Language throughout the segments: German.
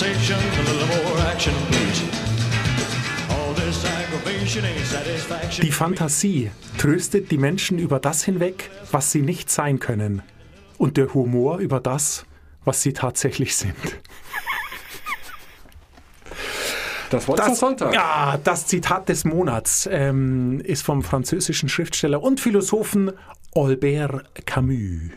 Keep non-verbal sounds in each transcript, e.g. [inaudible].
conversation, a little more action, please. Die Fantasie tröstet die Menschen über das hinweg, was sie nicht sein können. Und der Humor über das, was sie tatsächlich sind. Das Wort zum Sonntag. Ja, das Zitat des Monats ähm, ist vom französischen Schriftsteller und Philosophen Albert Camus.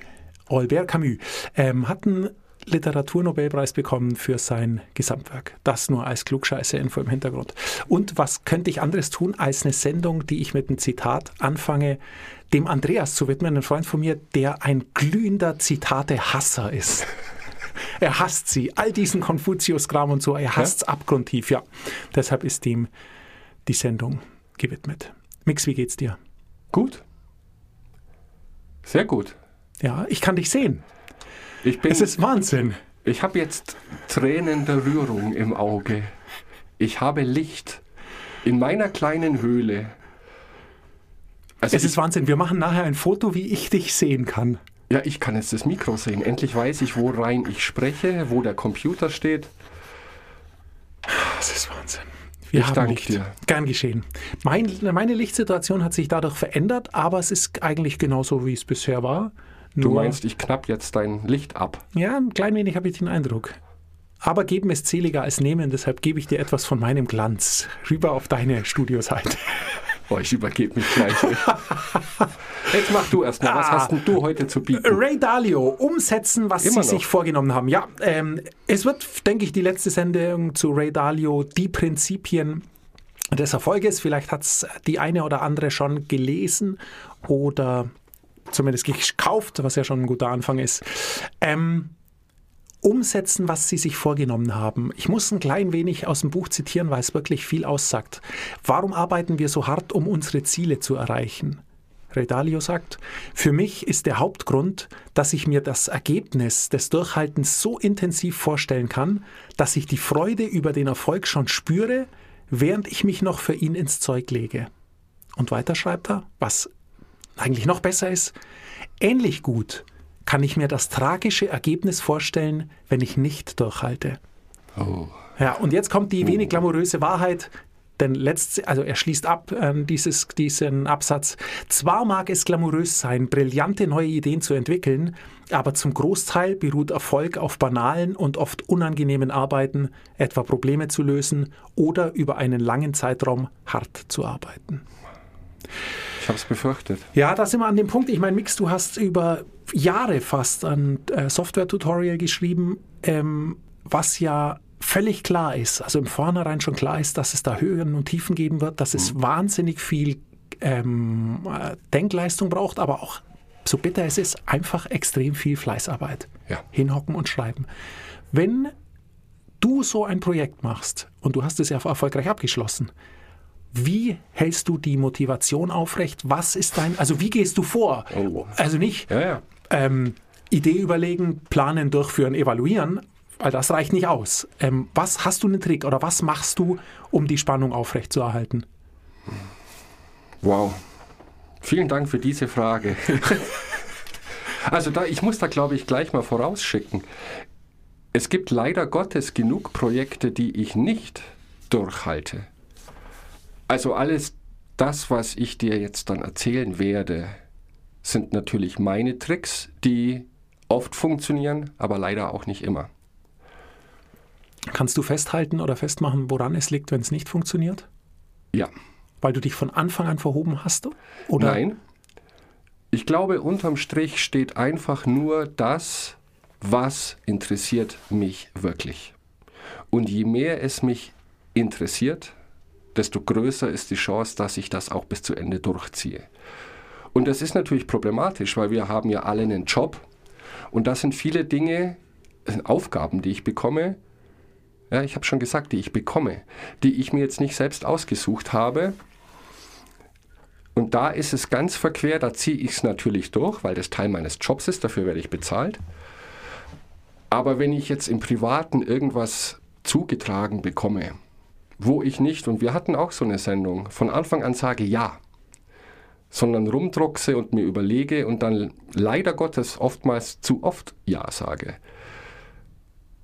Albert Camus ähm, hat einen Literaturnobelpreis bekommen für sein Gesamtwerk. Das nur als Klugscheiße-Info im Hintergrund. Und was könnte ich anderes tun, als eine Sendung, die ich mit einem Zitat anfange, dem Andreas zu widmen, ein Freund von mir, der ein glühender Zitate-Hasser ist. Er hasst sie, all diesen Konfuzius-Kram und so, er hasst es abgrundtief, ja. Deshalb ist ihm die Sendung gewidmet. Mix, wie geht's dir? Gut. Sehr gut. Ja, ich kann dich sehen. Ich bin. Es ist Wahnsinn. Ich habe jetzt Tränen der Rührung im Auge. Ich habe Licht in meiner kleinen Höhle. Also Es ist Wahnsinn. Wir machen nachher ein Foto, wie ich dich sehen kann. Ja, ich kann jetzt das Mikro sehen. Endlich weiß ich, wo rein ich spreche, wo der Computer steht. Das ist Wahnsinn. Wir Ich haben danke Licht. dir. Gern geschehen. Mein, meine Lichtsituation hat sich dadurch verändert, aber es ist eigentlich genauso, wie es bisher war. Du meinst, ich knapp jetzt dein Licht ab. Ja, ein klein wenig habe ich den Eindruck. Aber geben ist zähliger als nehmen, deshalb gebe ich dir etwas von meinem Glanz rüber auf deine Studioseite. [laughs] Oh, ich übergebe mich gleich. [laughs] Jetzt mach du erst mal. Was Ah. hast denn du heute zu bieten? Ray Dalio, umsetzen, was Immer Sie noch. sich vorgenommen haben. Ja, ähm, es wird, denke ich, die letzte Sendung zu Ray Dalio, die Prinzipien des Erfolges. Vielleicht hat es die eine oder andere schon gelesen oder zumindest gekauft, was ja schon ein guter Anfang ist. Ähm, umsetzen, was sie sich vorgenommen haben. Ich muss ein klein wenig aus dem Buch zitieren, weil es wirklich viel aussagt. Warum arbeiten wir so hart, um unsere Ziele zu erreichen? Redalio sagt, für mich ist der Hauptgrund, dass ich mir das Ergebnis des Durchhaltens so intensiv vorstellen kann, dass ich die Freude über den Erfolg schon spüre, während ich mich noch für ihn ins Zeug lege. Und weiter schreibt er, was eigentlich noch besser ist, ähnlich gut kann ich mir das tragische Ergebnis vorstellen, wenn ich nicht durchhalte. Oh. Ja, und jetzt kommt die wenig glamouröse Wahrheit. Denn letzt, also er schließt ab äh, dieses, diesen Absatz. Zwar mag es glamourös sein, brillante neue Ideen zu entwickeln, aber zum Großteil beruht Erfolg auf banalen und oft unangenehmen Arbeiten, etwa Probleme zu lösen oder über einen langen Zeitraum hart zu arbeiten. Ich habe es befürchtet. Ja, da sind wir an dem Punkt. Ich meine, Mix, du hast über Jahre fast ein äh, Software-Tutorial geschrieben, ähm, was ja völlig klar ist, also im Vornherein schon klar ist, dass es da Höhen und Tiefen geben wird, dass es wahnsinnig viel ähm, äh, Denkleistung braucht, aber auch, so bitter es ist, einfach extrem viel Fleißarbeit. Ja. Hinhocken und schreiben. Wenn du so ein Projekt machst und du hast es ja erfolgreich abgeschlossen, wie hältst du die Motivation aufrecht? Was ist dein, also wie gehst du vor? Oh. Also nicht Ja, ja. ähm, Idee überlegen, planen, durchführen, evaluieren, weil das reicht nicht aus. Ähm, was hast du einen Trick oder was machst du, um die Spannung aufrechtzuerhalten? Wow. Vielen Dank für diese Frage. [laughs] also da, ich muss da glaube ich gleich mal vorausschicken. Es gibt leider Gottes genug Projekte, die ich nicht durchhalte. Also alles das, was ich dir jetzt dann erzählen werde, sind natürlich meine Tricks, die oft funktionieren, aber leider auch nicht immer. Kannst du festhalten oder festmachen, woran es liegt, wenn es nicht funktioniert? Ja. Weil du dich von Anfang an verhoben hast? Oder? Nein. Ich glaube, unterm Strich steht einfach nur das, was interessiert mich wirklich. Und je mehr es mich interessiert, desto größer ist die Chance, dass ich das auch bis zu Ende durchziehe. Und das ist natürlich problematisch, weil wir haben ja alle einen Job und das sind viele Dinge, sind Aufgaben, die ich bekomme. Ja, ich habe schon gesagt, die ich bekomme, die ich mir jetzt nicht selbst ausgesucht habe, und da ist es ganz verquer, da ziehe ich es natürlich durch, weil das Teil meines Jobs ist, dafür werde ich bezahlt. Aber wenn ich jetzt im Privaten irgendwas zugetragen bekomme, wo ich nicht, und wir hatten auch so eine Sendung, von Anfang an sage ja, sondern rumdruckse und mir überlege und dann leider Gottes oftmals zu oft ja sage,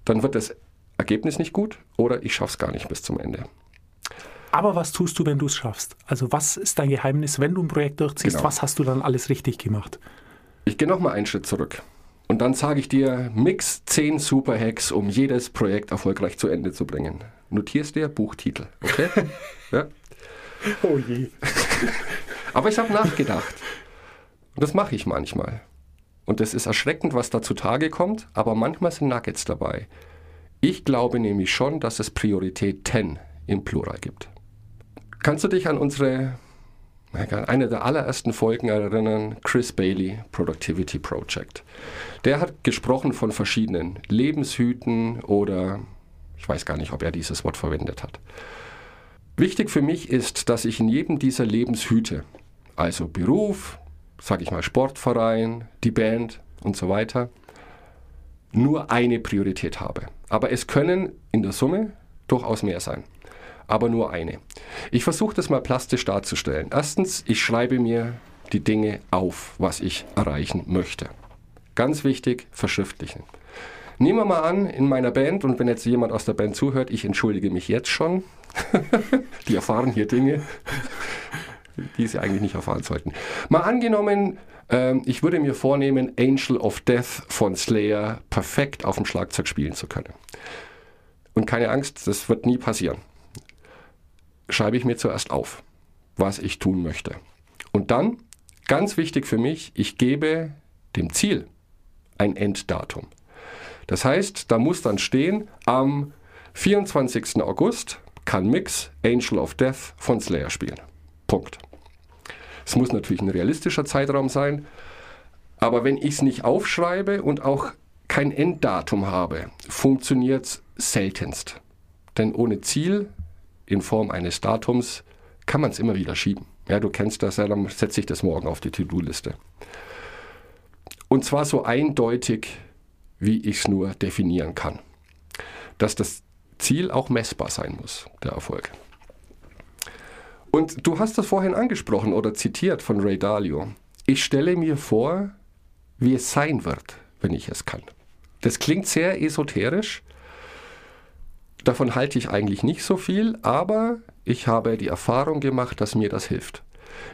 dann wird es Ergebnis nicht gut oder ich schaffe es gar nicht bis zum Ende. Aber was tust du, wenn du es schaffst? Also was ist dein Geheimnis, wenn du ein Projekt durchziehst? Genau. Was hast du dann alles richtig gemacht? Ich gehe nochmal einen Schritt zurück. Und dann sage ich dir, mix 10 super Hacks, um jedes Projekt erfolgreich zu Ende zu bringen. Notierst dir Buchtitel, okay? [laughs] ja. Oh je. [laughs] Aber ich habe nachgedacht. Und das mache ich manchmal. Und es ist erschreckend, was da zutage kommt, aber manchmal sind Nuggets dabei. Ich glaube nämlich schon, dass es Prioritäten im Plural gibt. Kannst du dich an unsere, eine der allerersten Folgen erinnern, Chris Bailey, Productivity Project? Der hat gesprochen von verschiedenen Lebenshüten oder ich weiß gar nicht, ob er dieses Wort verwendet hat. Wichtig für mich ist, dass ich in jedem dieser Lebenshüte, also Beruf, sage ich mal Sportverein, die Band und so weiter, nur eine Priorität habe. Aber es können in der Summe durchaus mehr sein. Aber nur eine. Ich versuche das mal plastisch darzustellen. Erstens, ich schreibe mir die Dinge auf, was ich erreichen möchte. Ganz wichtig, verschriftlichen. Nehmen wir mal an, in meiner Band, und wenn jetzt jemand aus der Band zuhört, ich entschuldige mich jetzt schon, [laughs] die erfahren hier Dinge, die sie eigentlich nicht erfahren sollten. Mal angenommen, ähm, ich würde mir vornehmen, Angel of Death von Slayer perfekt auf dem Schlagzeug spielen zu können. Und keine Angst, das wird nie passieren. Schreibe ich mir zuerst auf, was ich tun möchte. Und dann, ganz wichtig für mich, ich gebe dem Ziel ein Enddatum. Das heißt, da muss dann stehen, am 24. August kann Mix Angel of Death von Slayer spielen. Punkt. Es muss natürlich ein realistischer Zeitraum sein, aber wenn ich es nicht aufschreibe und auch kein Enddatum habe, funktioniert es seltenst. Denn ohne Ziel in Form eines Datums kann man es immer wieder schieben. Ja, du kennst das ja, dann setze ich das morgen auf die To-Do-Liste. Und zwar so eindeutig, wie ich es nur definieren kann. Dass das Ziel auch messbar sein muss, der Erfolg. Und du hast das vorhin angesprochen oder zitiert von Ray Dalio. Ich stelle mir vor, wie es sein wird, wenn ich es kann. Das klingt sehr esoterisch. Davon halte ich eigentlich nicht so viel, aber ich habe die Erfahrung gemacht, dass mir das hilft.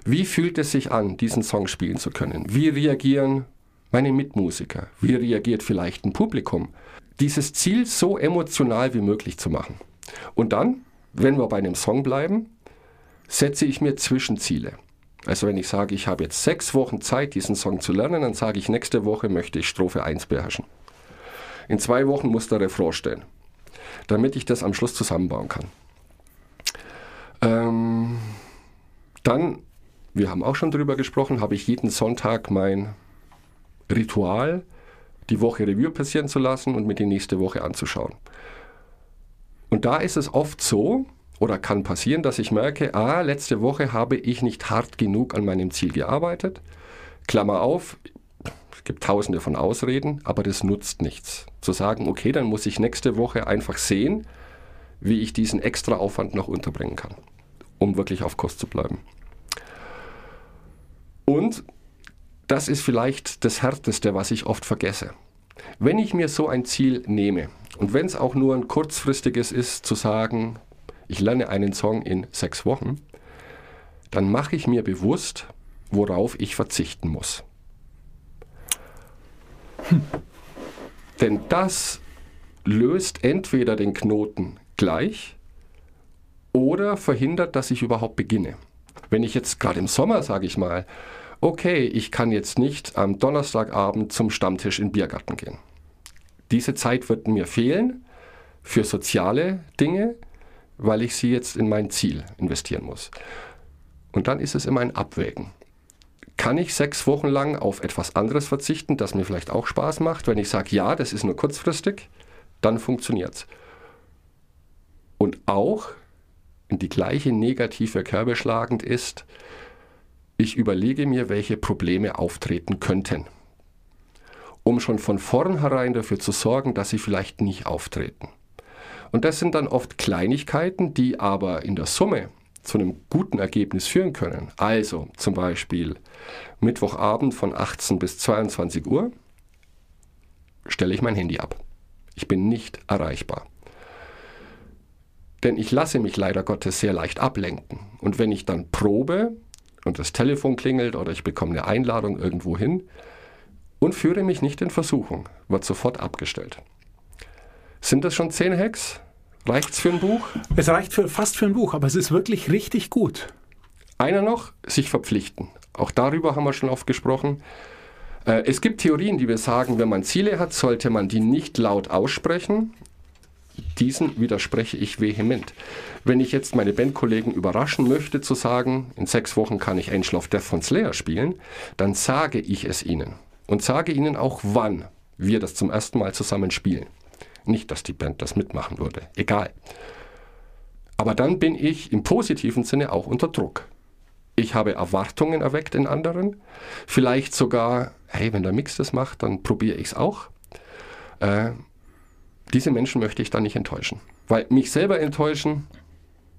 Wie fühlt es sich an, diesen Song spielen zu können? Wie reagieren meine Mitmusiker? Wie reagiert vielleicht ein Publikum? Dieses Ziel so emotional wie möglich zu machen. Und dann, wenn wir bei einem Song bleiben, setze ich mir Zwischenziele. Also wenn ich sage, ich habe jetzt sechs Wochen Zeit, diesen Song zu lernen, dann sage ich, nächste Woche möchte ich Strophe 1 beherrschen. In zwei Wochen muss der Refrain stehen, damit ich das am Schluss zusammenbauen kann. Ähm, dann, wir haben auch schon darüber gesprochen, habe ich jeden Sonntag mein Ritual, die Woche Revue passieren zu lassen und mir die nächste Woche anzuschauen. Und da ist es oft so, oder kann passieren, dass ich merke, ah, letzte Woche habe ich nicht hart genug an meinem Ziel gearbeitet. Klammer auf, es gibt tausende von Ausreden, aber das nutzt nichts. Zu sagen, okay, dann muss ich nächste Woche einfach sehen, wie ich diesen extra Aufwand noch unterbringen kann, um wirklich auf Kurs zu bleiben. Und das ist vielleicht das Härteste, was ich oft vergesse. Wenn ich mir so ein Ziel nehme und wenn es auch nur ein kurzfristiges ist, zu sagen, ich lerne einen Song in sechs Wochen, dann mache ich mir bewusst, worauf ich verzichten muss. Hm. Denn das löst entweder den Knoten gleich oder verhindert, dass ich überhaupt beginne. Wenn ich jetzt gerade im Sommer, sage ich mal, okay, ich kann jetzt nicht am Donnerstagabend zum Stammtisch in den Biergarten gehen. Diese Zeit wird mir fehlen für soziale Dinge, weil ich sie jetzt in mein Ziel investieren muss. Und dann ist es immer ein Abwägen. Kann ich sechs Wochen lang auf etwas anderes verzichten, das mir vielleicht auch Spaß macht? Wenn ich sage, ja, das ist nur kurzfristig, dann funktioniert es. Und auch in die gleiche negative Kerbe schlagend ist, ich überlege mir, welche Probleme auftreten könnten, um schon von vornherein dafür zu sorgen, dass sie vielleicht nicht auftreten. Und das sind dann oft Kleinigkeiten, die aber in der Summe zu einem guten Ergebnis führen können. Also zum Beispiel Mittwochabend von 18 bis 22 Uhr stelle ich mein Handy ab. Ich bin nicht erreichbar. Denn ich lasse mich leider Gottes sehr leicht ablenken. Und wenn ich dann probe und das Telefon klingelt oder ich bekomme eine Einladung irgendwo hin und führe mich nicht in Versuchung, wird sofort abgestellt. Sind das schon zehn Hacks? Reicht's für ein Buch? Es reicht für, fast für ein Buch, aber es ist wirklich richtig gut. Einer noch, sich verpflichten. Auch darüber haben wir schon oft gesprochen. Äh, Es gibt Theorien, die wir sagen, wenn man Ziele hat, sollte man die nicht laut aussprechen. Diesen widerspreche ich vehement. Wenn ich jetzt meine Bandkollegen überraschen möchte, zu sagen, in sechs Wochen kann ich Angel of Death von Slayer spielen, dann sage ich es ihnen. Und sage ihnen auch, wann wir das zum ersten Mal zusammen spielen. Nicht, dass die Band das mitmachen würde. Egal. Aber dann bin ich im positiven Sinne auch unter Druck. Ich habe Erwartungen erweckt in anderen. Vielleicht sogar, hey, wenn der Mix das macht, dann probiere ich es auch. Äh, diese Menschen möchte ich dann nicht enttäuschen. Weil mich selber enttäuschen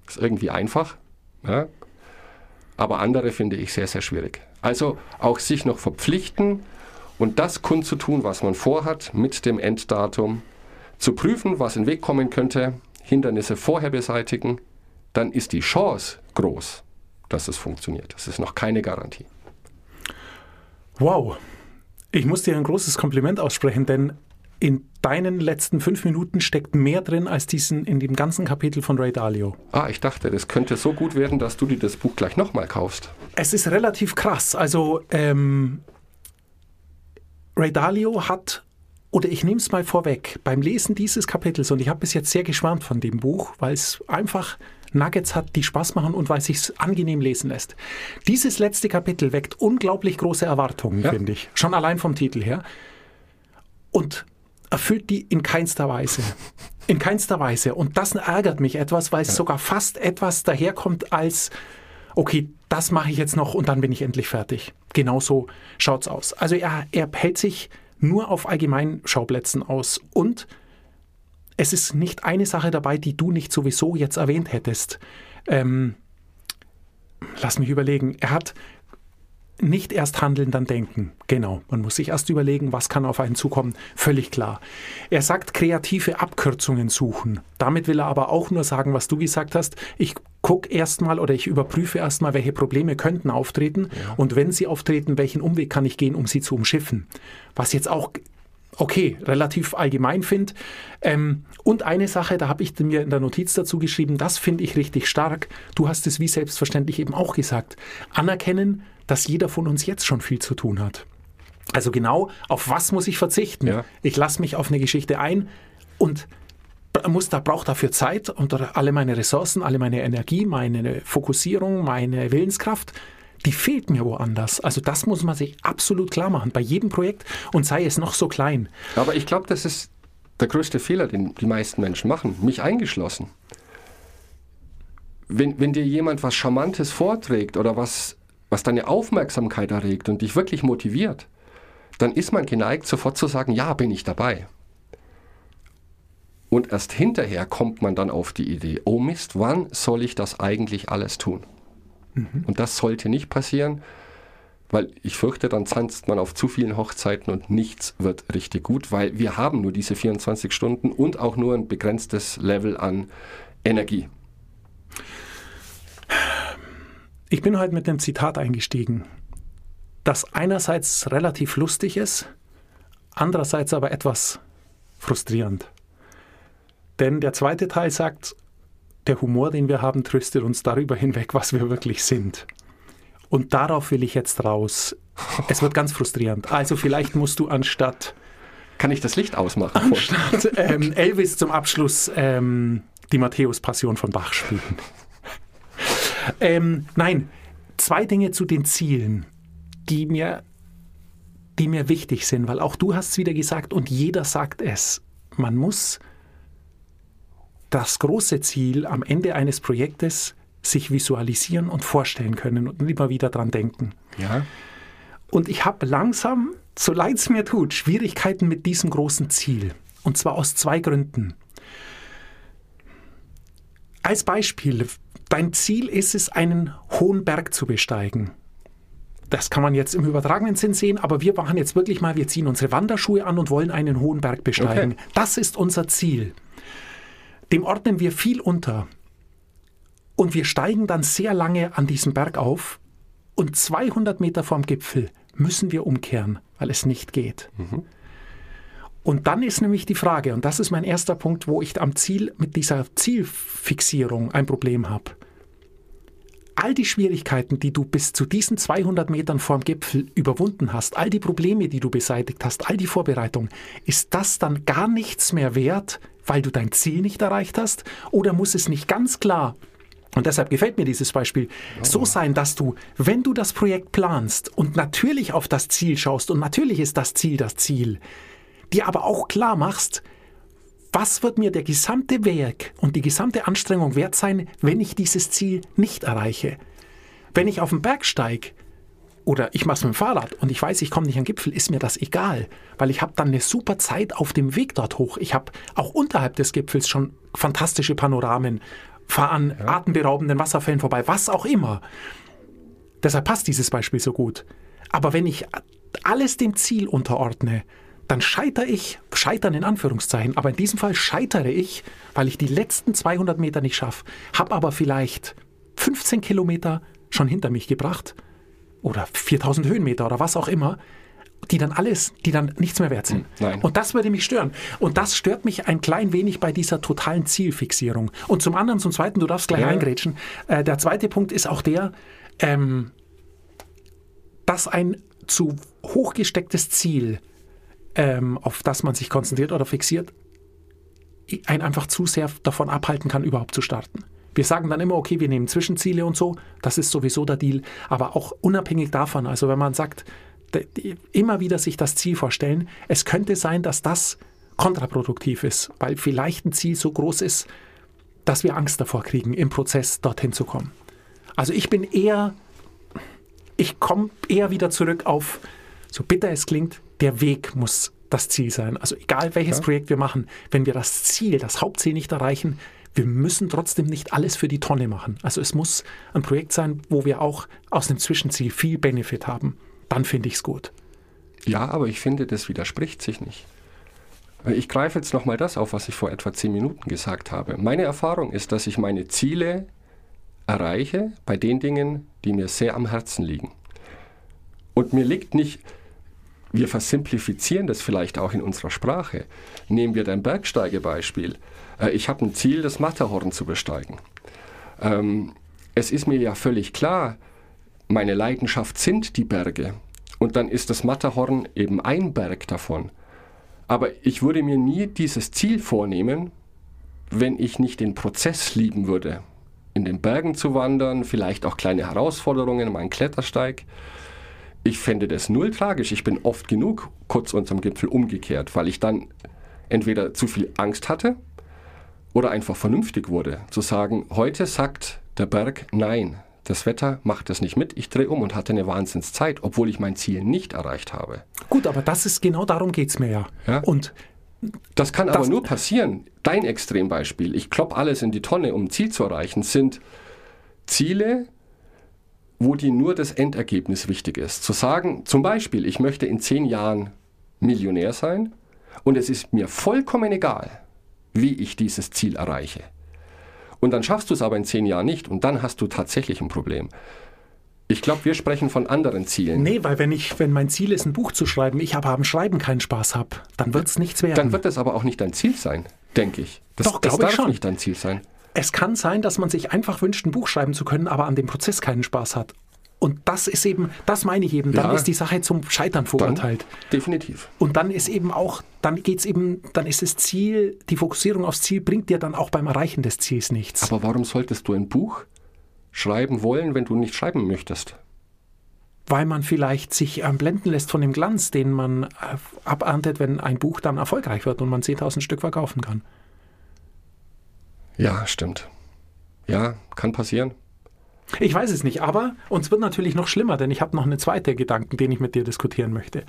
ist irgendwie einfach. Ja? Aber andere finde ich sehr, sehr schwierig. Also auch sich noch verpflichten und das kundzutun, was man vorhat, mit dem Enddatum, zu prüfen, was in den Weg kommen könnte, Hindernisse vorher beseitigen, dann ist die Chance groß, dass es funktioniert. Das ist noch keine Garantie. Wow. Ich muss dir ein großes Kompliment aussprechen, denn in deinen letzten fünf Minuten steckt mehr drin als diesen in dem ganzen Kapitel von Ray Dalio. Ah, ich dachte, das könnte so gut werden, dass du dir das Buch gleich nochmal kaufst. Es ist relativ krass. Also ähm, Ray Dalio hat, oder ich nehme es mal vorweg, beim Lesen dieses Kapitels, und ich habe bis jetzt sehr geschwärmt von dem Buch, weil es einfach Nuggets hat, die Spaß machen und weil es sich angenehm lesen lässt. Dieses letzte Kapitel weckt unglaublich große Erwartungen, Ja. finde ich. Schon allein vom Titel her. Und erfüllt die in keinster Weise. In keinster Weise. Und das ärgert mich etwas, weil es sogar fast etwas daherkommt als, okay, das mache ich jetzt noch und dann bin ich endlich fertig. Genauso schaut's aus. Also er, er hält sich nur auf Allgemeinschauplätzen aus und es ist nicht eine Sache dabei, die du nicht sowieso jetzt erwähnt hättest. Ähm, lass mich überlegen. Er hat nicht erst handeln, dann denken. Genau. Man muss sich erst überlegen, was kann auf einen zukommen. Völlig klar. Er sagt, kreative Abkürzungen suchen. Damit will er aber auch nur sagen, was du gesagt hast. Ich gucke erstmal oder ich überprüfe erstmal, welche Probleme könnten auftreten. Und wenn sie auftreten, welchen Umweg kann ich gehen, um sie zu umschiffen. Was jetzt auch okay, relativ allgemein finde. Ähm, und eine Sache, da habe ich mir in der Notiz dazu geschrieben, das finde ich richtig stark. Du hast es wie selbstverständlich eben auch gesagt. Anerkennen, dass jeder von uns jetzt schon viel zu tun hat. Also genau, auf was muss ich verzichten? Ja. Ich lasse mich auf eine Geschichte ein und muss da braucht dafür Zeit und alle meine Ressourcen, alle meine Energie, meine Fokussierung, meine Willenskraft, die fehlt mir woanders. Also das muss man sich absolut klar machen bei jedem Projekt und sei es noch so klein. Aber ich glaube, das ist der größte Fehler, den die meisten Menschen machen, mich eingeschlossen. Wenn, wenn dir jemand was Charmantes vorträgt oder was, was deine Aufmerksamkeit erregt und dich wirklich motiviert, dann ist man geneigt, sofort zu sagen, ja, bin ich dabei. Und erst hinterher kommt man dann auf die Idee, oh Mist, wann soll ich das eigentlich alles tun? Und das sollte nicht passieren, weil ich fürchte, dann tanzt man auf zu vielen Hochzeiten und nichts wird richtig gut, weil wir haben nur diese 24 Stunden und auch nur ein begrenztes Level an Energie. Ich bin heute mit einem Zitat eingestiegen, das einerseits relativ lustig ist, andererseits aber etwas frustrierend. Denn der zweite Teil sagt, der Humor, den wir haben, tröstet uns darüber hinweg, was wir wirklich sind. Und darauf will ich jetzt raus. Es wird ganz frustrierend. Also vielleicht musst du anstatt, Kann ich das Licht ausmachen? anstatt ähm, Elvis zum Abschluss ähm, die Matthäus-Passion von Bach spielen. Ähm, nein, zwei Dinge zu den Zielen, die mir, die mir wichtig sind, weil auch du hast es wieder gesagt und jeder sagt es. Man muss das große Ziel am Ende eines Projektes sich visualisieren und vorstellen können und immer wieder dran denken. Ja. Und ich habe langsam, so leid es mir tut, Schwierigkeiten mit diesem großen Ziel. Und zwar aus zwei Gründen. Als Beispiel, dein Ziel ist es, einen hohen Berg zu besteigen. Das kann man jetzt im übertragenen Sinn sehen, aber wir machen jetzt wirklich mal, wir ziehen unsere Wanderschuhe an und wollen einen hohen Berg besteigen. Okay. Das ist unser Ziel. dem ordnen wir viel unter. Und wir steigen dann sehr lange an diesem Berg auf und 200 Meter vorm Gipfel müssen wir umkehren, weil es nicht geht. Und dann ist nämlich die Frage, und das ist mein erster Punkt, wo ich am Ziel mit dieser Zielfixierung ein Problem habe. All die Schwierigkeiten, die du bis zu diesen 200 Metern vorm Gipfel überwunden hast, all die Probleme, die du beseitigt hast, all die Vorbereitungen, ist das dann gar nichts mehr wert, weil du dein Ziel nicht erreicht hast? Oder muss es nicht ganz klar und deshalb gefällt mir dieses Beispiel. So sein, dass du, wenn du das Projekt planst und natürlich auf das Ziel schaust und natürlich ist das Ziel das Ziel, dir aber auch klar machst, was wird mir der gesamte Werk und die gesamte Anstrengung wert sein, wenn ich dieses Ziel nicht erreiche? Wenn ich auf den Berg steige oder ich mache es mit dem Fahrrad und ich weiß, ich komme nicht an den Gipfel, ist mir das egal, weil ich habe dann eine super Zeit auf dem Weg dort hoch. Ich habe auch unterhalb des Gipfels schon fantastische Panoramen, fahre an atemberaubenden Wasserfällen vorbei, was auch immer. Deshalb passt dieses Beispiel so gut. Aber wenn ich alles dem Ziel unterordne, dann scheitere ich, scheitern in Anführungszeichen, aber in diesem Fall scheitere ich, weil ich die letzten 200 Meter nicht schaffe, habe aber vielleicht 15 Kilometer schon hinter mich gebracht oder 4000 Höhenmeter oder was auch immer, die dann alles, die dann nichts mehr wert sind. Nein. Und das würde mich stören. Und das stört mich ein klein wenig bei dieser totalen Zielfixierung. Und zum anderen, zum zweiten, du darfst gleich Ja. eingrätschen, äh, der zweite Punkt ist auch der, ähm, dass ein zu hoch gestecktes Ziel, ähm, auf das man sich konzentriert oder fixiert, einen einfach zu sehr davon abhalten kann, überhaupt zu starten. Wir sagen dann immer, okay, wir nehmen Zwischenziele und so, das ist sowieso der Deal, aber auch unabhängig davon, also wenn man sagt, immer wieder sich das Ziel vorstellen, es könnte sein, dass das kontraproduktiv ist, weil vielleicht ein Ziel so groß ist, dass wir Angst davor kriegen, im Prozess dorthin zu kommen. Also ich bin eher, ich komme eher wieder zurück auf, so bitter es klingt, der Weg muss das Ziel sein. Also egal welches Ja. Projekt wir machen, wenn wir das Ziel, das Hauptziel nicht erreichen, wir müssen trotzdem nicht alles für die Tonne machen. Also es muss ein Projekt sein, wo wir auch aus dem Zwischenziel viel Benefit haben. Dann finde ich es gut. Ja, aber ich finde, das widerspricht sich nicht. Ich greife jetzt nochmal das auf, was ich vor etwa zehn Minuten gesagt habe. Meine Erfahrung ist, dass ich meine Ziele erreiche bei den Dingen, die mir sehr am Herzen liegen. Und mir liegt nicht, wir versimplifizieren das vielleicht auch in unserer Sprache. Nehmen wir dein Bergsteigebeispiel. Äh, Ich habe ein Ziel, das Matterhorn zu besteigen. Ähm, Es ist mir ja völlig klar, meine Leidenschaft sind die Berge. Und dann ist das Matterhorn eben ein Berg davon. Aber ich würde mir nie dieses Ziel vornehmen, wenn ich nicht den Prozess lieben würde. In den Bergen zu wandern, vielleicht auch kleine Herausforderungen, meinen Klettersteig. Ich fände das null tragisch. Ich bin oft genug kurz unterm Gipfel umgekehrt, weil ich dann entweder zu viel Angst hatte oder einfach vernünftig wurde. Zu sagen, heute sagt der Berg nein. Das Wetter macht das nicht mit. Ich drehe um und hatte eine Wahnsinnszeit, obwohl ich mein Ziel nicht erreicht habe. Gut, aber das ist genau darum geht es mir ja. Ja. Und Das kann aber Das- nur passieren. Dein Extrembeispiel, ich klopp alles in die Tonne, um ein Ziel zu erreichen, sind Ziele, wo dir nur das Endergebnis wichtig ist. Zu sagen, zum Beispiel, ich möchte in zehn Jahren Millionär sein und es ist mir vollkommen egal, wie ich dieses Ziel erreiche. Und dann schaffst du es aber in zehn Jahren nicht und dann hast du tatsächlich ein Problem. Ich glaube, wir sprechen von anderen Zielen. nee, weil wenn ich, wenn mein Ziel ist, ein Buch zu schreiben, ich aber am Schreiben keinen Spaß habe, dann wird es nichts werden. Dann wird das aber auch nicht dein Ziel sein, denke ich. Das, Doch, das glaube ich darf schon. nicht dein Ziel sein. Es kann sein, dass man sich einfach wünscht, ein Buch schreiben zu können, aber an dem Prozess keinen Spaß hat. Und das ist eben, das meine ich eben, dann Ja. ist die Sache zum Scheitern verurteilt. definitiv. Und dann ist eben auch, dann geht's eben, dann ist das Ziel, die Fokussierung aufs Ziel bringt dir dann auch beim Erreichen des Ziels nichts. Aber warum solltest du ein Buch schreiben wollen, wenn du nicht schreiben möchtest? weil man vielleicht sich ähm, blenden lässt von dem Glanz, den man äh, aberntet, wenn ein Buch dann erfolgreich wird und man 10.000 Stück verkaufen kann. Ja, stimmt. Ja, kann passieren. Ich weiß es nicht, aber uns wird natürlich noch schlimmer, denn ich habe noch eine zweite Gedanken, den ich mit dir diskutieren möchte.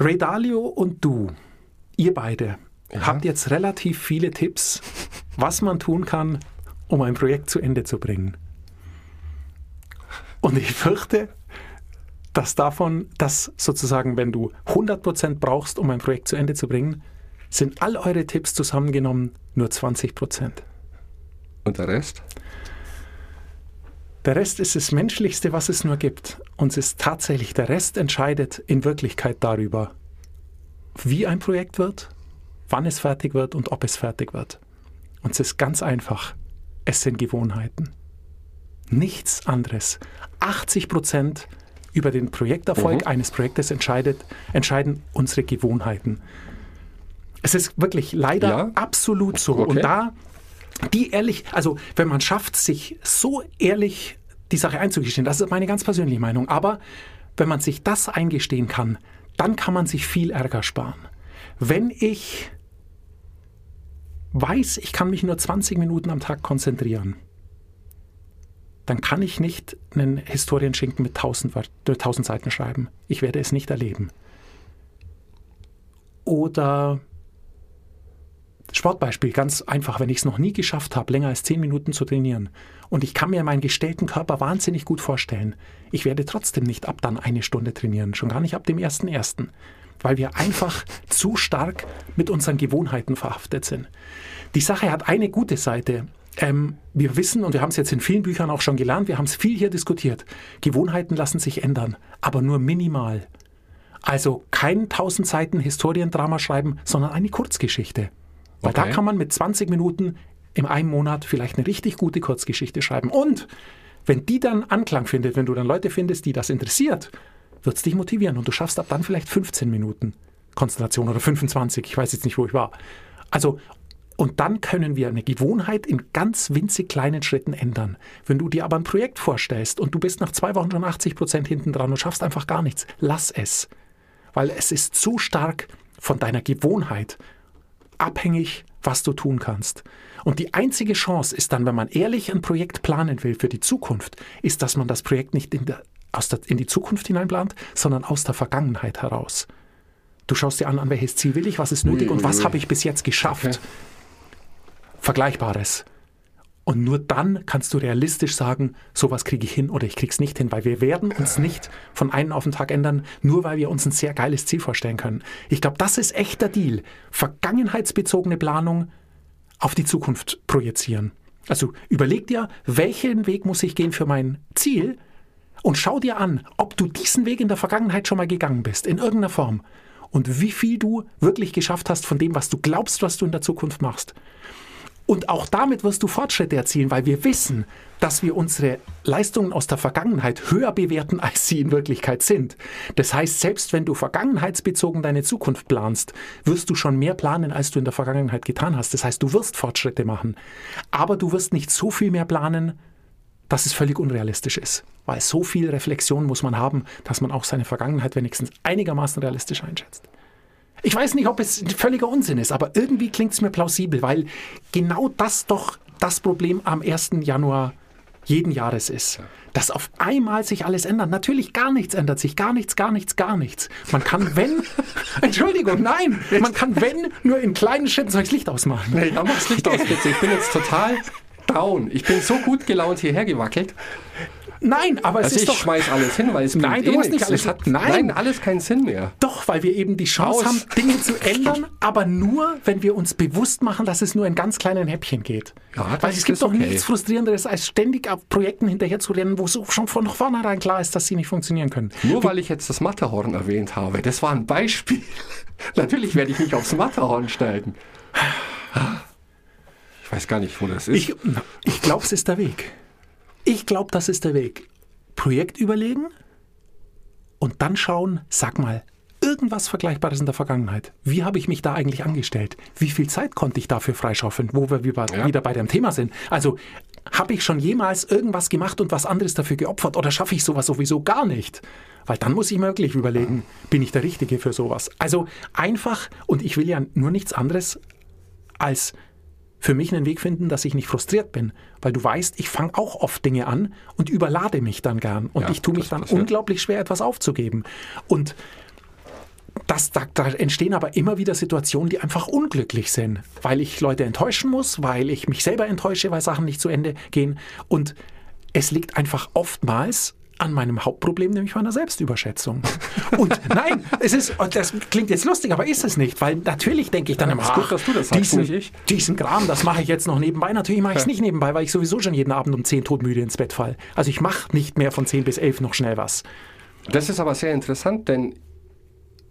Ray Dalio und du, ihr beide, habt jetzt relativ viele Tipps, was man tun kann, um ein Projekt zu Ende zu bringen. Und ich fürchte, dass davon, dass sozusagen, wenn du 100% brauchst, um ein Projekt zu Ende zu bringen, sind all eure Tipps zusammengenommen nur 20 Prozent. Und der Rest? Der Rest ist das Menschlichste, was es nur gibt. Und es ist tatsächlich, der Rest entscheidet in Wirklichkeit darüber, wie ein Projekt wird, wann es fertig wird und ob es fertig wird. Und es ist ganz einfach. Es sind Gewohnheiten. Nichts anderes. 80 Prozent über den Projekterfolg Mhm. eines Projektes entscheidet, entscheiden unsere Gewohnheiten. Es ist wirklich leider Ja. absolut so. Okay. Und da, die ehrlich, also wenn man schafft, sich so ehrlich die Sache einzugestehen, das ist meine ganz persönliche Meinung, aber wenn man sich das eingestehen kann, dann kann man sich viel Ärger sparen. Wenn ich weiß, ich kann mich nur 20 Minuten am Tag konzentrieren, dann kann ich nicht einen Historienschinken mit 1000, Wort- äh, 1000 Seiten schreiben. Ich werde es nicht erleben. Oder Sportbeispiel, ganz einfach, wenn ich es noch nie geschafft habe, länger als 10 Minuten zu trainieren und ich kann mir meinen gestellten Körper wahnsinnig gut vorstellen, ich werde trotzdem nicht ab dann eine Stunde trainieren, schon gar nicht ab dem ersten ersten, weil wir einfach [laughs] zu stark mit unseren Gewohnheiten verhaftet sind. Die Sache hat eine gute Seite. Ähm, wir wissen, und wir haben es jetzt in vielen Büchern auch schon gelernt, wir haben es viel hier diskutiert, Gewohnheiten lassen sich ändern, aber nur minimal. Also kein 1000 Seiten Historiendrama schreiben, sondern eine Kurzgeschichte. Weil da Okay. kann man mit 20 Minuten in einem Monat vielleicht eine richtig gute Kurzgeschichte schreiben. Und wenn die dann Anklang findet, wenn du dann Leute findest, die das interessiert, wird es dich motivieren und du schaffst ab dann vielleicht 15 Minuten Konzentration oder 25. Ich weiß jetzt nicht, wo ich war. Also, und dann können wir eine Gewohnheit in ganz winzig kleinen Schritten ändern. Wenn du dir aber ein Projekt vorstellst und du bist nach zwei Wochen schon 80 Prozent hinten dran und schaffst einfach gar nichts, lass es. Weil es ist zu stark von deiner Gewohnheit abhängig, was du tun kannst. Und die einzige Chance ist dann, wenn man ehrlich ein Projekt planen will für die Zukunft, ist, dass man das Projekt nicht in, der, aus der, in die Zukunft hineinplant, sondern aus der Vergangenheit heraus. Du schaust dir an, an welches Ziel will ich, was ist nötig Ui, und ui, was ui. habe ich bis jetzt geschafft. Okay. Vergleichbares. Und nur dann kannst du realistisch sagen, sowas kriege ich hin oder ich krieg's nicht hin, weil wir werden uns nicht von einem auf den Tag ändern, nur weil wir uns ein sehr geiles Ziel vorstellen können. Ich glaube, das ist echter Deal. Vergangenheitsbezogene Planung auf die Zukunft projizieren. Also überleg dir, welchen Weg muss ich gehen für mein Ziel und schau dir an, ob du diesen Weg in der Vergangenheit schon mal gegangen bist, in irgendeiner Form. Und wie viel du wirklich geschafft hast von dem, was du glaubst, was du in der Zukunft machst. Und auch damit wirst du Fortschritte erzielen, weil wir wissen, dass wir unsere Leistungen aus der Vergangenheit höher bewerten, als sie in Wirklichkeit sind. Das heißt, selbst wenn du vergangenheitsbezogen deine Zukunft planst, wirst du schon mehr planen, als du in der Vergangenheit getan hast. Das heißt, du wirst Fortschritte machen. Aber du wirst nicht so viel mehr planen, dass es völlig unrealistisch ist. Weil so viel Reflexion muss man haben, dass man auch seine Vergangenheit wenigstens einigermaßen realistisch einschätzt. Ich weiß nicht, ob es völliger Unsinn ist, aber irgendwie klingt es mir plausibel, weil genau das doch das Problem am 1. Januar jeden Jahres ist. Dass auf einmal sich alles ändert. Natürlich gar nichts ändert sich. Gar nichts, gar nichts, gar nichts. Man kann, wenn. [laughs] Entschuldigung, nein! Man kann, wenn, nur in kleinen Schritten soll ich das Licht ausmachen. Nee, da mach's Licht aus, bitte. Ich bin jetzt total down. Ich bin so gut gelaunt hierher gewackelt. Nein, aber es Also ist ich doch. schmeiß alles hin, weil es Nein, du eh musst nicht alles- Es hat, Nein. nein, alles keinen Sinn mehr. Doch, weil wir eben die Chance Aus. haben, Dinge zu ändern, aber nur, wenn wir uns bewusst machen, dass es nur in ganz kleinen Häppchen geht. Ja, weil es gibt ist doch okay. nichts Frustrierenderes, als ständig auf Projekten hinterherzurennen, wo so schon von vornherein klar ist, dass sie nicht funktionieren können. Nur weil ich jetzt das Matterhorn erwähnt habe. Das war ein Beispiel. [laughs] Natürlich werde ich mich aufs Matterhorn steigen. Ich weiß gar nicht, wo das ist. Ich, ich glaube, es ist der Weg. Ich glaube, das ist der Weg. Projekt überlegen und dann schauen, sag mal, irgendwas Vergleichbares in der Vergangenheit. Wie habe ich mich da eigentlich angestellt? Wie viel Zeit konnte ich dafür freischaufeln, wo wir wieder Ja. wieder bei dem Thema sind? Also, habe ich schon jemals irgendwas gemacht und was anderes dafür geopfert oder schaffe ich sowas sowieso gar nicht? Weil dann muss ich mir wirklich überlegen, bin ich der Richtige für sowas? Also einfach, und ich will ja nur nichts anderes als für mich einen Weg finden, dass ich nicht frustriert bin. Weil du weißt, ich fange auch oft Dinge an und überlade mich dann gern. Und Ja, ich tue mich dann unglaublich schwer, etwas aufzugeben. Und das, da, da entstehen aber immer wieder Situationen, die einfach unglücklich sind, weil ich Leute enttäuschen muss, weil ich mich selber enttäusche, weil Sachen nicht zu Ende gehen. Und es liegt einfach oftmals an meinem Hauptproblem, nämlich meiner Selbstüberschätzung. Und [laughs] nein, es ist, das klingt jetzt lustig, aber ist es nicht, weil natürlich denke ich dann immer, gut, ach, das sagst, diesen, diesen Kram, das mache ich jetzt noch nebenbei. Natürlich mache ich es nicht nebenbei, weil ich sowieso schon jeden Abend um 10 todmüde ins Bett fall. Also ich mache nicht mehr von 10 bis 11 noch schnell was. Das ist aber sehr interessant, denn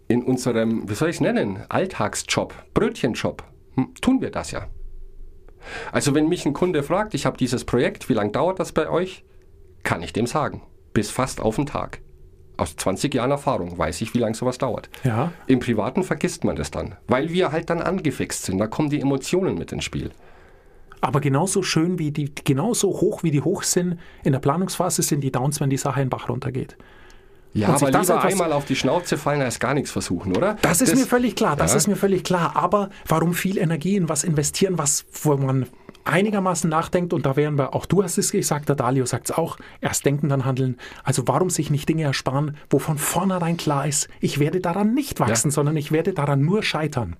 in unserem, wie soll ich es nennen, Alltagsjob, Brötchenjob, hm, tun wir das ja. Also wenn mich ein Kunde fragt, ich habe dieses Projekt, wie lange dauert das bei euch? Kann ich dem sagen. Bis fast auf den Tag. Aus 20 Jahren Erfahrung weiß ich, wie lange sowas dauert. Ja. Im Privaten vergisst man das dann, weil wir halt dann angefixt sind. Da kommen die Emotionen mit ins Spiel. Aber genauso schön wie die, genauso hoch wie die hoch sind, in der Planungsphase sind die Downs, wenn die Sache in den Bach runtergeht. Ja, aber das lieber einmal auf die Schnauze fallen, als gar nichts versuchen, oder? Das ist mir völlig klar, das Ja. ist mir völlig klar. Aber warum viel Energie in was investieren, was, wo man einigermaßen nachdenkt und da wären wir, auch du hast es gesagt, der Dalio sagt es auch, erst denken, dann handeln. Also warum sich nicht Dinge ersparen, wo von vornherein klar ist, ich werde daran nicht wachsen, Ja. sondern ich werde daran nur scheitern.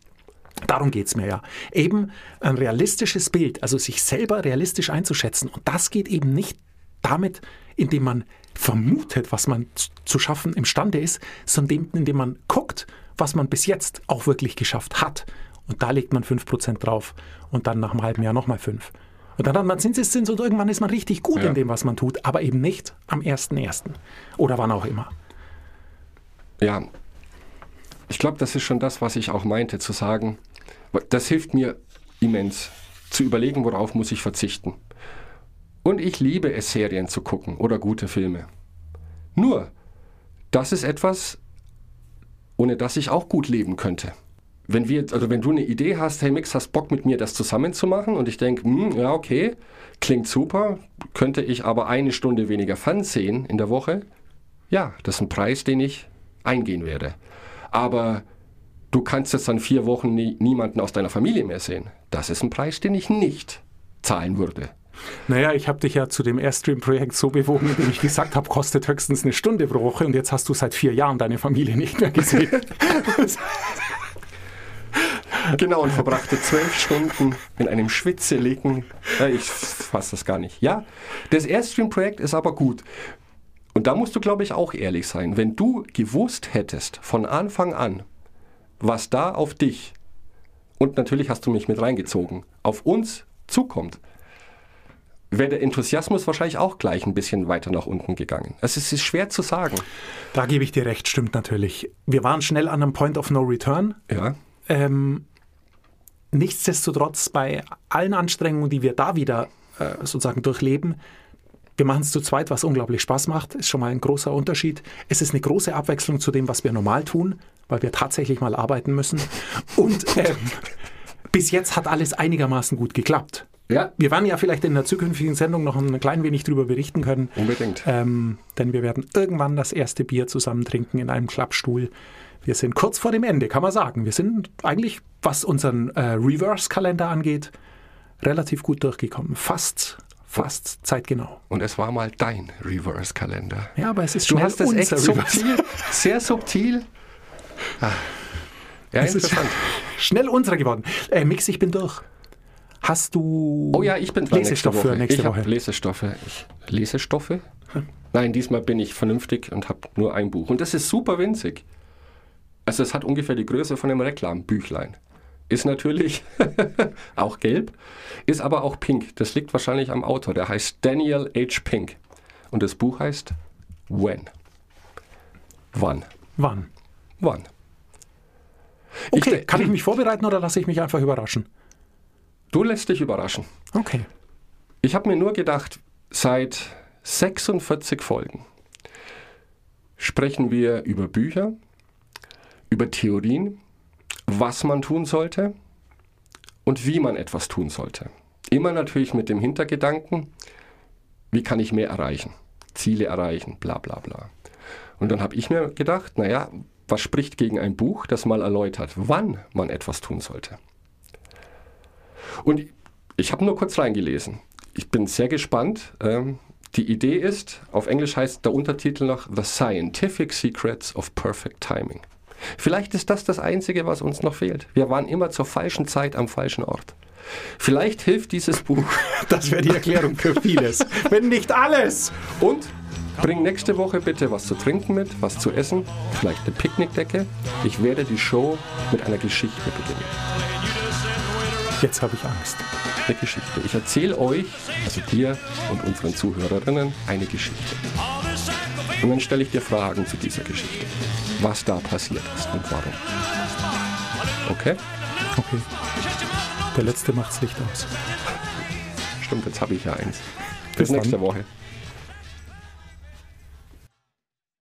Darum geht es mir ja. Eben ein realistisches Bild, also sich selber realistisch einzuschätzen. Und das geht eben nicht damit, indem man vermutet, was man zu schaffen imstande ist, sondern indem man guckt, was man bis jetzt auch wirklich geschafft hat. Und da legt man 5% drauf und dann nach einem halben Jahr nochmal 5. Und dann hat man Zinseszins und irgendwann ist man richtig gut Ja. in dem, was man tut, aber eben nicht am 1.1. oder wann auch immer. Ja, ich glaube, das ist schon das, was ich auch meinte, zu sagen, das hilft mir immens, zu überlegen, worauf muss ich verzichten. Und ich liebe es, Serien zu gucken oder gute Filme. Nur, das ist etwas, ohne das ich auch gut leben könnte. Wenn, wir, also wenn du eine Idee hast, hey Mix, hast Bock mit mir das zusammen zu machen und ich denke, hm, ja okay, klingt super, könnte ich aber eine Stunde weniger Fernsehen in der Woche, ja, das ist ein Preis, den ich eingehen werde. Aber du kannst jetzt dann vier Wochen nie, niemanden aus deiner Familie mehr sehen. Das ist ein Preis, den ich nicht zahlen würde. Naja, ich habe dich ja zu dem Airstream-Projekt so bewogen, indem ich gesagt habe, kostet höchstens eine Stunde pro Woche und jetzt hast du seit vier Jahren deine Familie nicht mehr gesehen. [laughs] Genau, und verbrachte zwölf Stunden in einem schwitzeligen. Ja, ich fasse das gar nicht. Ja, das Airstream-Projekt ist aber gut. Und da musst du, glaube ich, auch ehrlich sein. Wenn du gewusst hättest von Anfang an, was da auf dich, und natürlich hast du mich mit reingezogen, auf uns zukommt, wäre der Enthusiasmus wahrscheinlich auch gleich ein bisschen weiter nach unten gegangen. Also es ist schwer zu sagen. Da gebe ich dir recht, stimmt natürlich. Wir waren schnell an einem Point of No Return. Ja, Ähm, nichtsdestotrotz, bei allen Anstrengungen, die wir da wieder äh, sozusagen durchleben, wir machen es zu zweit, was unglaublich Spaß macht, ist schon mal ein großer Unterschied. Es ist eine große Abwechslung zu dem, was wir normal tun, weil wir tatsächlich mal arbeiten müssen. Und ähm, [laughs] bis jetzt hat alles einigermaßen gut geklappt. ja, Wir werden ja vielleicht in der zukünftigen Sendung noch ein klein wenig darüber berichten können. unbedingt. Ähm, denn wir werden irgendwann das erste Bier zusammen trinken in einem Klappstuhl. Wir sind kurz vor dem Ende, kann man sagen. Wir sind eigentlich, was unseren äh, Reverse-Kalender angeht, relativ gut durchgekommen. Fast, fast zeitgenau. Und es war mal dein Reverse-Kalender. Ja, aber es ist Du schnell hast das echt subtil, sehr subtil. Ah. Ja, Es ist interessant. [laughs] schnell unserer geworden. Äh, Mix, ich bin durch. Hast du Oh ja, ich bin Lesestoff nächste Woche. für nächste ich habe Woche? Lesestoffe. Ich, Lesestoffe? Nein, diesmal bin ich vernünftig und habe nur ein Buch. Und das ist super winzig. Also es hat ungefähr die Größe von einem Reklambüchlein. Ist natürlich [laughs] auch gelb, ist aber auch pink. Das liegt wahrscheinlich am Autor. Der heißt Daniel H. Pink. Und das Buch heißt When. Wann? Wann? Wann? Okay, de- kann ich mich vorbereiten oder lasse ich mich einfach überraschen? Du lässt dich überraschen. Okay. Ich habe mir nur gedacht, seit 46 Folgen sprechen wir über Bücher, über Theorien, was man tun sollte und wie man etwas tun sollte. Immer natürlich mit dem Hintergedanken, wie kann ich mehr erreichen, Ziele erreichen, bla bla bla. Und dann habe ich mir gedacht, naja, was spricht gegen ein Buch, das mal erläutert, wann man etwas tun sollte. Und ich habe nur kurz reingelesen. Ich bin sehr gespannt. Ähm, die Idee ist, auf Englisch heißt der Untertitel noch The Scientific Secrets of Perfect Timing. Vielleicht ist das das Einzige, was uns noch fehlt. Wir waren immer zur falschen Zeit am falschen Ort. Vielleicht hilft dieses Buch [laughs] Das wäre die Erklärung für vieles. Wenn nicht alles. und Bring nächste Woche bitte was zu trinken mit, was zu essen, vielleicht eine Picknickdecke. Ich werde die Show mit einer Geschichte beginnen. Jetzt habe ich Angst. Eine Geschichte. Ich erzähle euch, also dir und unseren Zuhörerinnen, eine Geschichte. Und dann stelle ich dir Fragen zu dieser Geschichte. Was da passiert ist und warum. Okay? Okay. Der letzte macht's Licht aus. Stimmt, jetzt habe ich ja eins. Bis Bis nächste. Woche.